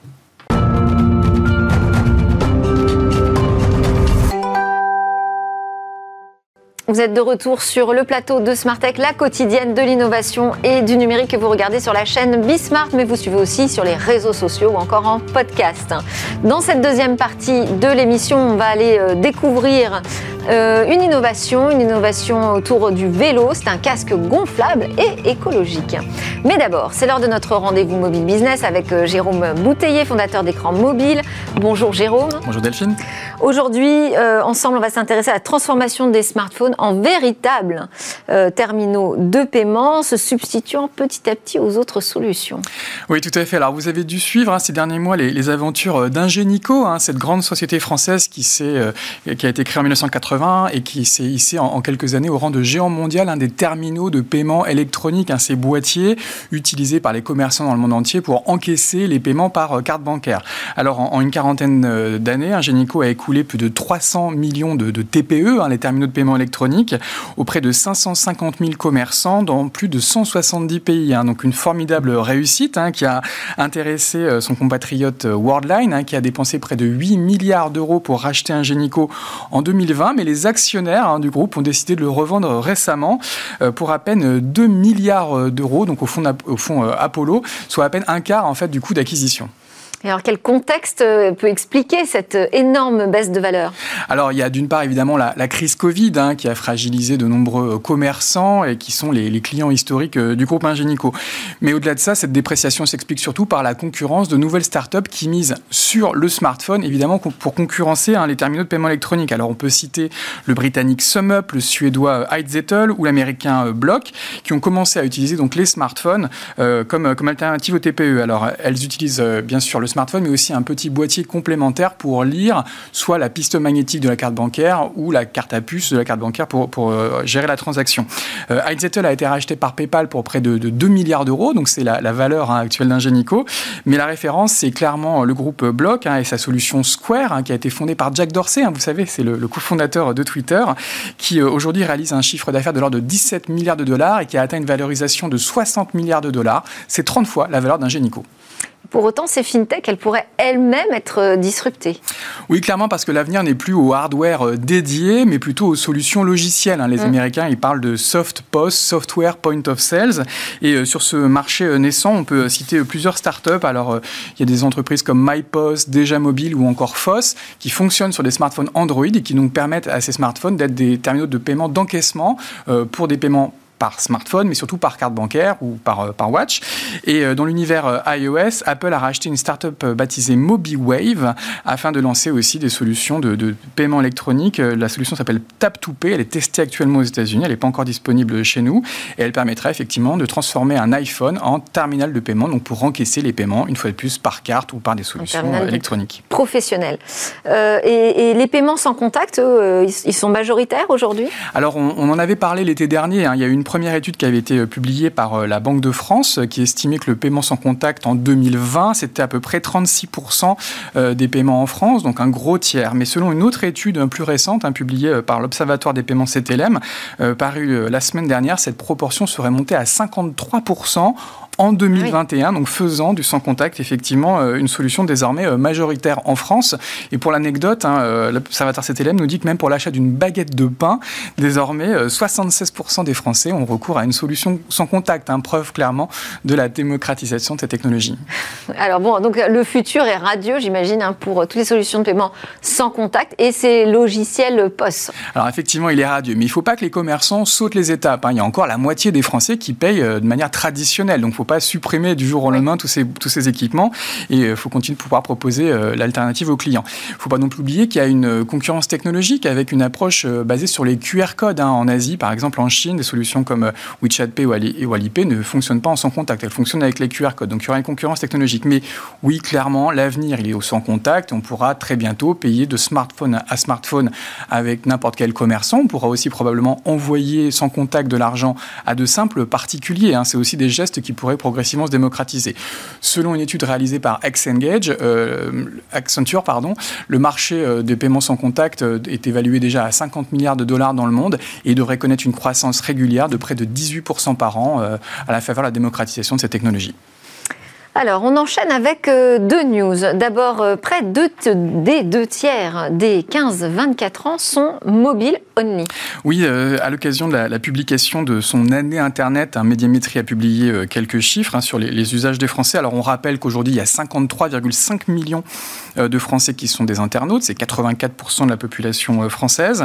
Vous êtes de retour sur le plateau de Smart Tech, la quotidienne de l'innovation et du numérique que vous regardez sur la chaîne Bismart, mais vous suivez aussi sur les réseaux sociaux ou encore en podcast. Dans cette deuxième partie de l'émission, on va aller euh, découvrir euh, une innovation, une innovation autour du vélo. C'est un casque gonflable et écologique. Mais d'abord, c'est l'heure de notre rendez-vous mobile business avec euh, Jérôme Bouteiller, fondateur d'écran mobile. Bonjour Jérôme. Bonjour Delphine. Aujourd'hui, euh, ensemble, on va s'intéresser à la transformation des smartphones en véritables euh, terminaux de paiement, se substituant petit à petit aux autres solutions. Oui, tout à fait. Alors, vous avez dû suivre hein, ces derniers mois les, les aventures d'Ingenico, hein, cette grande société française qui, qui a été créée en 1980 et qui s'est hissée en, quelques années au rang de géant mondial, un des terminaux de paiement électronique, hein, ces boîtiers utilisés par les commerçants dans le monde entier pour encaisser les paiements par euh, carte bancaire. Alors, en, une quarantaine euh, d'années, Ingenico a écoulé plus de 300 millions de, TPE, hein, les terminaux de paiement électronique, auprès de 550 000 commerçants dans plus de 170 pays. hein. donc, une formidable réussite hein, qui a intéressé euh, son compatriote Worldline, hein, qui a dépensé près de 8 milliards d'euros pour racheter Ingenico en 2020. Mais les actionnaires hein, du groupe ont décidé de le revendre récemment euh, pour à peine 2 milliards euh, d'euros, donc au fond, euh, Apollo, soit à peine un quart en fait du coût d'acquisition. Alors, quel contexte euh, peut expliquer cette euh, énorme baisse de valeur? Alors, il y a d'une part évidemment la, crise Covid hein, qui a fragilisé de nombreux euh, commerçants et qui sont les, clients historiques du groupe Ingenico. Mais au-delà de ça, cette dépréciation s'explique surtout par la concurrence de nouvelles startups qui misent sur le smartphone, évidemment pour concurrencer hein, les terminaux de paiement électronique. Alors, on peut citer le britannique SumUp, le suédois Heidzettel ou l'américain Block, qui ont commencé à utiliser donc les smartphones comme, comme alternative au TPE. Alors, elles utilisent bien sûr le smartphone, mais aussi un petit boîtier complémentaire pour lire soit la piste magnétique de la carte bancaire ou la carte à puce de la carte bancaire pour, pour euh, gérer la transaction. Euh, a été racheté par PayPal pour près de, 2 milliards d'euros, donc c'est la, valeur hein, actuelle d'Ingenico. Mais la référence, c'est clairement le groupe Block hein, et sa solution Square, hein, qui a été fondée par Jack Dorsey, vous savez, c'est le, le cofondateur de Twitter, qui euh, aujourd'hui réalise un chiffre d'affaires de l'ordre de 17 milliards de dollars et qui a atteint une valorisation de 60 milliards de dollars. C'est 30 fois la valeur d'Ingenico. Pour autant, ces fintechs, elles pourraient elles-mêmes être euh, disruptées. Oui, clairement, parce que l'avenir n'est plus au hardware euh, dédié, mais plutôt aux solutions logicielles. Hein. Les mm. Américains, ils parlent de soft POS, Software Point of Sales. Et euh, sur ce marché naissant, on peut citer plusieurs startups. Alors, il y a des entreprises comme MyPOS, Déjà Mobile ou encore FOS qui fonctionnent sur des smartphones Android et qui nous permettent à ces smartphones d'être des terminaux de paiement d'encaissement pour des paiements par smartphone, mais surtout par carte bancaire ou par, euh, par watch. Et euh, dans l'univers euh, iOS, Apple a racheté une startup baptisée MobiWave afin de lancer aussi des solutions de, de paiement électronique. La solution s'appelle Tap2Pay. Elle est testée actuellement aux États-Unis. Elle n'est pas encore disponible chez nous. Et elle permettra effectivement de transformer un iPhone en terminal de paiement, donc pour encaisser les paiements, une fois de plus, par carte ou par des solutions électroniques. Professionnelles. et, les paiements sans contact, ils, sont majoritaires aujourd'hui? Alors, on, on, en avait parlé l'été dernier. Hein. Il y a eu une première étude qui avait été euh, publiée par euh, la Banque de France qui estimait que le paiement sans contact en 2020, c'était à peu près 36% euh, des paiements en France, donc un gros tiers. Mais selon une autre étude plus récente, hein, publiée par l'Observatoire des paiements CTLM, parue la semaine dernière, cette proportion serait montée à 53% en 2021, donc faisant du sans contact effectivement euh, une solution désormais euh, majoritaire en France. Et pour l'anecdote, hein, euh, l'Observatoire CTLM nous dit que même pour l'achat d'une baguette de pain, désormais 76% des Français ont recours à une solution sans contact, hein, preuve clairement de la démocratisation de cette technologie. Alors bon, donc le futur est radieux, j'imagine, hein, pour toutes les solutions de paiement sans contact et ces logiciels POS. Alors effectivement, il est radieux, mais il ne faut pas que les commerçants sautent les étapes. Il y a encore la moitié des Français qui payent de manière traditionnelle, donc pas supprimer du jour au lendemain tous ces, tous ces équipements et il faut continuer de pouvoir proposer euh, l'alternative aux clients. Il ne faut pas non plus oublier qu'il y a une concurrence technologique avec une approche euh, basée sur les QR codes. Hein. En Asie, par exemple, en Chine, des solutions comme euh, WeChat Pay ou Alipay ne fonctionnent pas en sans contact. Elles fonctionnent avec les QR codes. Donc il y aura une concurrence technologique. Mais oui, clairement, l'avenir, il est au sans contact. On pourra très bientôt payer de smartphone à smartphone avec n'importe quel commerçant. On pourra aussi probablement envoyer sans contact de l'argent à de simples particuliers. Hein. C'est aussi des gestes qui pourraient progressivement se démocratiser. Selon une étude réalisée par Xengage, euh, Accenture, pardon, le marché euh, des paiements sans contact euh, est évalué déjà à 50 milliards de dollars dans le monde et devrait connaître une croissance régulière de près de 18% par an à la faveur de la démocratisation de ces technologies. Alors, on enchaîne avec euh, deux news. D'abord, euh, près de, des deux tiers des 15-24 ans sont mobiles only. Oui, euh, à l'occasion de la, publication de son année Internet, Médiamétrie a publié quelques chiffres hein, sur les, usages des Français. Alors, on rappelle qu'aujourd'hui, il y a 53,5 millions de Français qui sont des internautes. C'est 84% de la population française.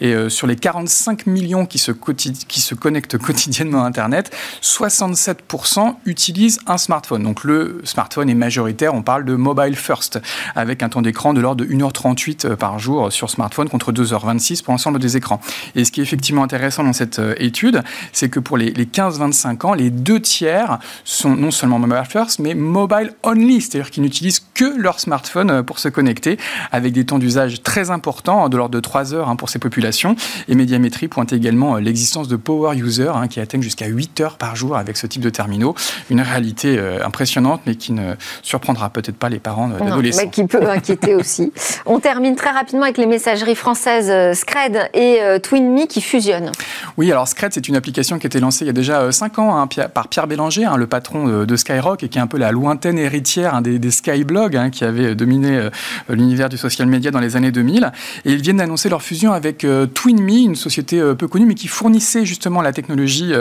Et sur les 45 millions qui se, qui se connectent quotidiennement à Internet, 67% utilisent un smartphone. Donc, le smartphone est majoritaire. On parle de mobile first, avec un temps d'écran de l'ordre de 1h38 euh, par jour sur smartphone contre 2h26 pour l'ensemble des écrans. Et ce qui est effectivement intéressant dans cette euh, étude, c'est que pour les, 15-25 ans, les deux tiers sont non seulement mobile first, mais mobile only, c'est-à-dire qu'ils n'utilisent que leur smartphone euh, pour se connecter, avec des temps d'usage très importants, de l'ordre de 3 heures hein, pour ces populations. Et Médiamétrie pointe également l'existence de power users hein, qui atteignent jusqu'à 8 heures par jour avec ce type de terminaux. Une réalité impressionnante mais qui ne surprendra peut-être pas les parents d'adolescents. qui peut inquiéter aussi. On termine très rapidement avec les messageries françaises euh, Scred et euh, TwinMe qui fusionnent. Oui, alors Scred, c'est une application qui a été lancée il y a déjà 5 euh, ans hein, par Pierre Bélanger, hein, le patron de, Skyrock, et qui est un peu la lointaine héritière hein, des, des, Skyblogs qui avaient dominé l'univers du social media dans les années 2000. Et ils viennent d'annoncer leur fusion avec TwinMe, une société peu connue, mais qui fournissait justement la technologie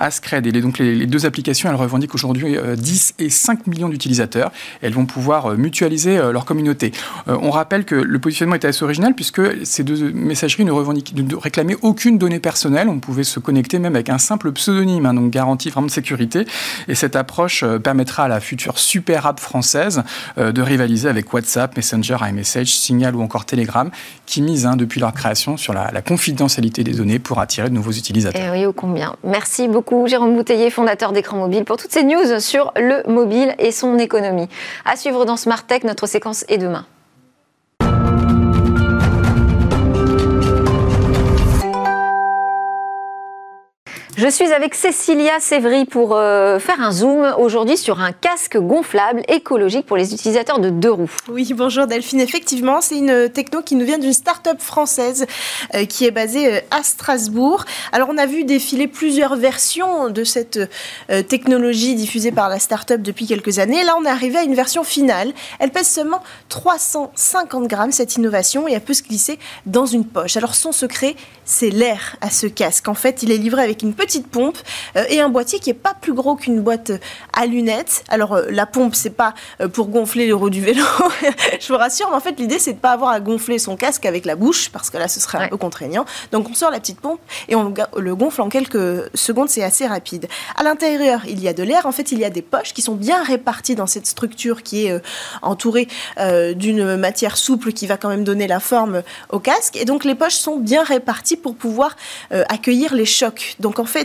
à Scred. Et donc les, les deux applications, elles revendiquent aujourd'hui 10 et 5 millions d'utilisateurs. Elles vont pouvoir euh, mutualiser euh, leur communauté. Euh, on rappelle que le positionnement était assez original puisque ces deux messageries ne, ne réclamaient aucune donnée personnelle. On pouvait se connecter même avec un simple pseudonyme, hein, donc garantie vraiment de sécurité. Et cette approche permettra à la future super app française de rivaliser avec WhatsApp, Messenger, iMessage, Signal ou encore Telegram, qui misent hein, depuis leur création sur la, confidentialité des données pour attirer de nouveaux utilisateurs. Et eh oui, ô combien. Merci beaucoup Jérôme Bouteiller, fondateur d'Écran Mobile, pour toutes ces news sur le mobile et son économie. À suivre dans Smart Tech, notre séquence est demain. Je suis avec Cécilia Sévry pour euh, faire un zoom aujourd'hui sur un casque gonflable écologique pour les utilisateurs de deux roues. Oui, bonjour Delphine. Effectivement, c'est une techno qui nous vient d'une start-up française euh, qui est basée euh, à Strasbourg. Alors, on a vu défiler plusieurs versions de cette technologie diffusée par la start-up depuis quelques années. Là, on est arrivé à une version finale. Elle pèse seulement 350 grammes, cette innovation, et elle peut se glisser dans une poche. Alors, son secret, c'est l'air à ce casque. En fait, il est livré avec une petite petite pompe euh, et un boîtier qui est pas plus gros qu'une boîte à lunettes. Alors euh, la pompe c'est pas euh, pour gonfler le roues du vélo, je vous rassure, mais en fait l'idée c'est de pas avoir à gonfler son casque avec la bouche parce que là ce serait un peu contraignant. Donc on sort la petite pompe et on le gonfle en quelques secondes, c'est assez rapide. À l'intérieur il y a de l'air, en fait il y a des poches qui sont bien réparties dans cette structure qui est entourée d'une matière souple qui va quand même donner la forme au casque et donc les poches sont bien réparties pour pouvoir accueillir les chocs. Donc en fait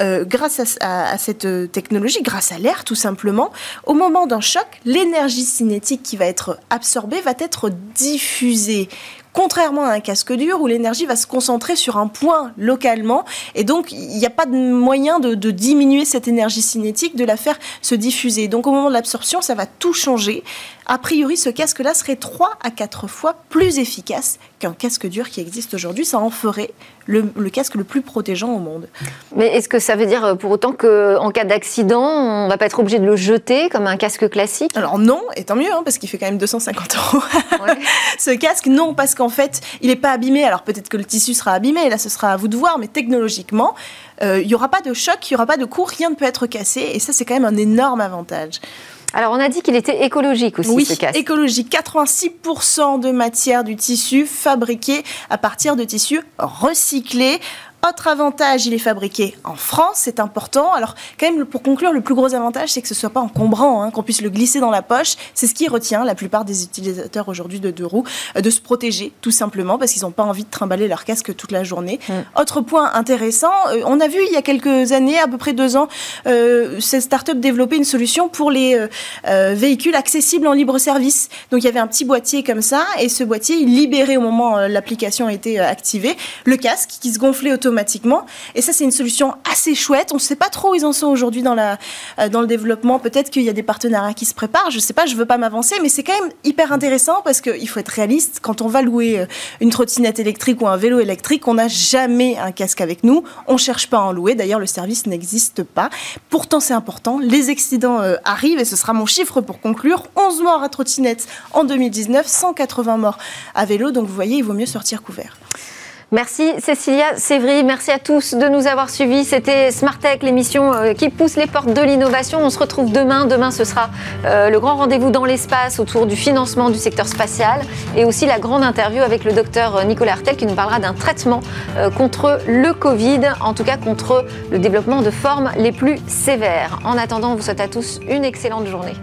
euh, grâce à, cette technologie, grâce à l'air tout simplement, au moment d'un choc, l'énergie cinétique qui va être absorbée va être diffusée contrairement à un casque dur où l'énergie va se concentrer sur un point localement et donc il n'y a pas de moyen de, diminuer cette énergie cinétique, de la faire se diffuser. Donc au moment de l'absorption, ça va tout changer a priori, ce casque-là serait 3 à 4 fois plus efficace qu'un casque dur qui existe aujourd'hui. Ça en ferait le, casque le plus protégeant au monde. Mais est-ce que ça veut dire euh, pour autant qu'en cas d'accident, on ne va pas être obligé de le jeter comme un casque classique? Alors non, et tant mieux, hein, parce qu'il fait quand même 250 euros. ce casque, non, parce qu'en fait, il n'est pas abîmé. Alors peut-être que le tissu sera abîmé, là ce sera à vous de voir, mais technologiquement, euh, il n'y aura pas de choc, il n'y aura pas de coup, rien ne peut être cassé, et ça c'est quand même un énorme avantage. Alors, on a dit qu'il était écologique aussi, oui, ce casque. écologique. 86% de matière du tissu fabriquée à partir de tissus recyclés. Autre avantage, il est fabriqué en France, c'est important. Alors, quand même, pour conclure, le plus gros avantage, c'est que ce soit pas encombrant, hein, qu'on puisse le glisser dans la poche. C'est ce qui retient la plupart des utilisateurs aujourd'hui de deux roues, euh, de se protéger, tout simplement, parce qu'ils n'ont pas envie de trimballer leur casque toute la journée. Mm. Autre point intéressant, euh, on a vu il y a quelques années, à peu près deux ans, euh, cette start-up développer une solution pour les véhicules accessibles en libre service. Donc, il y avait un petit boîtier comme ça, et ce boîtier, il libérait au moment où l'application a été activée le casque qui se gonflait automatiquement Et ça, c'est une solution assez chouette. On ne sait pas trop où ils en sont aujourd'hui euh, dans le développement. Peut-être qu'il y a des partenariats qui se préparent. Je ne sais pas, je ne veux pas m'avancer, mais c'est quand même hyper intéressant parce qu'il faut être réaliste. Quand on va louer euh, une trottinette électrique ou un vélo électrique, on n'a jamais un casque avec nous. On ne cherche pas à en louer. D'ailleurs, le service n'existe pas. Pourtant, c'est important. Les accidents euh, arrivent et ce sera mon chiffre pour conclure. 11 morts à trottinette en 2019, 180 morts à vélo. Donc, vous voyez, il vaut mieux sortir couvert. Merci Cécilia Sévry, merci à tous de nous avoir suivis. C'était Smart Tech, l'émission euh, qui pousse les portes de l'innovation. On se retrouve demain. Demain, ce sera euh, le grand rendez-vous dans l'espace autour du financement du secteur spatial et aussi la grande interview avec le docteur Nicolas Artel qui nous parlera d'un traitement euh, contre le Covid, en tout cas contre le développement de formes les plus sévères. En attendant, on vous souhaite à tous une excellente journée.